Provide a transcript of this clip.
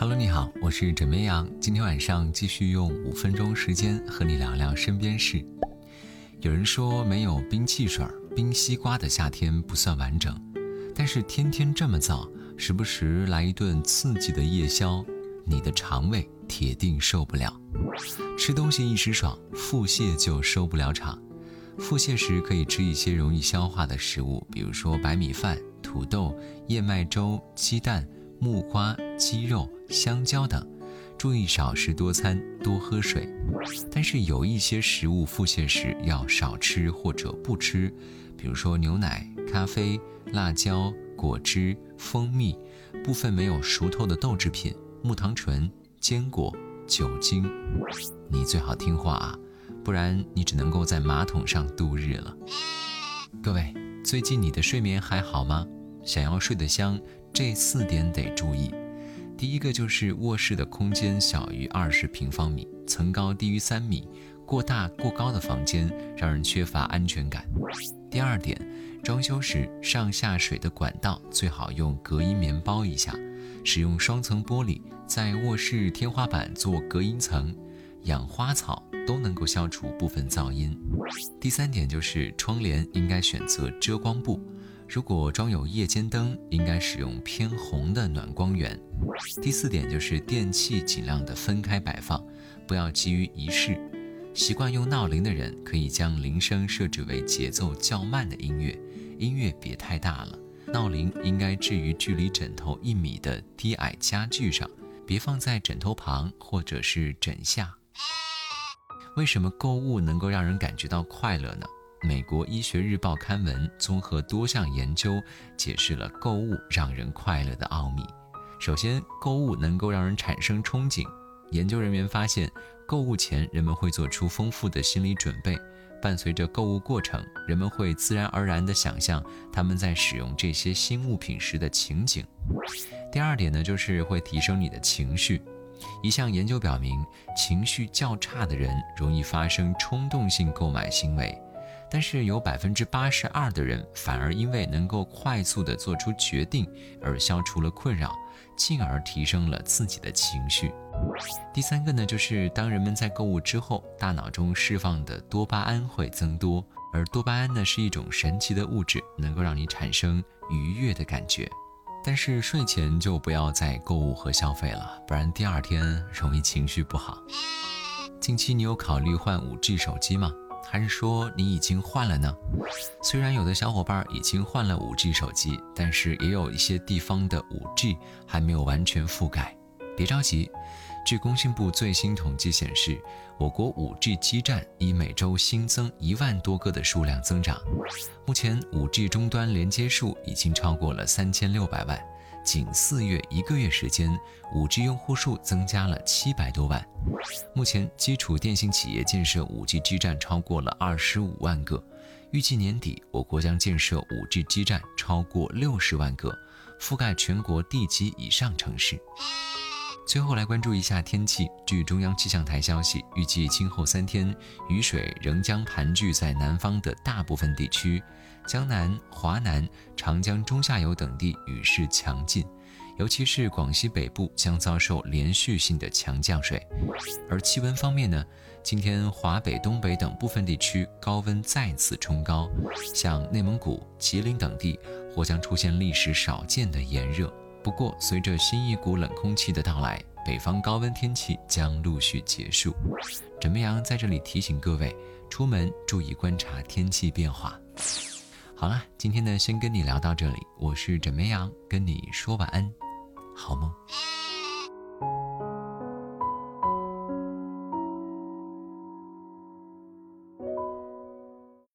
Hello，你好，我是枕边羊。今天晚上继续用五分钟时间和你聊聊身边事。有人说，没有冰汽水、冰西瓜的夏天不算完整，但是天天这么早，时不时来一顿刺激的夜宵，你的肠胃铁定受不了。吃东西一时爽，腹泻就收不了场。腹泻时可以吃一些容易消化的食物，比如说白米饭、土豆、燕麦粥、鸡蛋。木瓜、鸡肉、香蕉等，注意少食多餐，多喝水。但是有一些食物腹泻时要少吃或者不吃，比如说牛奶、咖啡、辣椒、果汁、蜂蜜、部分没有熟透的豆制品、木糖醇、坚果、酒精。你最好听话啊，不然你只能够在马桶上度日了。各位，最近你的睡眠还好吗？想要睡得香。这四点得注意，第一个就是卧室的空间小于二十平方米，层高低于三米，过大过高的房间让人缺乏安全感。第二点，装修时上下水的管道最好用隔音棉包一下，使用双层玻璃在卧室天花板做隔音层，养花草都能够消除部分噪音。第三点就是窗帘应该选择遮光布。如果装有夜间灯，应该使用偏红的暖光源。第四点就是电器尽量的分开摆放，不要急于一试。习惯用闹铃的人，可以将铃声设置为节奏较慢的音乐，音乐别太大了。闹铃应该置于距离枕头一米的低矮家具上，别放在枕头旁或者是枕下。为什么购物能够让人感觉到快乐呢？美国医学日报刊文综合多项研究，解释了购物让人快乐的奥秘。首先，购物能够让人产生憧憬。研究人员发现，购物前人们会做出丰富的心理准备，伴随着购物过程，人们会自然而然地想象他们在使用这些新物品时的情景。第二点呢，就是会提升你的情绪。一项研究表明，情绪较差的人容易发生冲动性购买行为。但是有百分之八十二的人反而因为能够快速地做出决定而消除了困扰，进而提升了自己的情绪。第三个呢，就是当人们在购物之后，大脑中释放的多巴胺会增多，而多巴胺呢是一种神奇的物质，能够让你产生愉悦的感觉。但是睡前就不要再购物和消费了，不然第二天容易情绪不好。近期你有考虑换五 G 手机吗？还是说你已经换了呢？虽然有的小伙伴已经换了 5G 手机，但是也有一些地方的 5G 还没有完全覆盖。别着急，据工信部最新统计显示，我国 5G 基站以每周新增一万多个的数量增长，目前 5G 终端连接数已经超过了三千六百万。仅四月一个月时间，5G 用户数增加了七百多万。目前，基础电信企业建设 5G 基站超过了二十五万个，预计年底我国将建设 5G 基站超过六十万个，覆盖全国地级以上城市。最后来关注一下天气。据中央气象台消息，预计今后三天雨水仍将盘踞在南方的大部分地区，江南、华南、长江中下游等地雨势强劲，尤其是广西北部将遭受连续性的强降水。而气温方面呢，今天华北、东北等部分地区高温再次冲高，像内蒙古、吉林等地或将出现历史少见的炎热。不过，随着新一股冷空气的到来，北方高温天气将陆续结束。枕边羊在这里提醒各位，出门注意观察天气变化。好了，今天呢，先跟你聊到这里。我是枕边羊，跟你说晚安，好梦。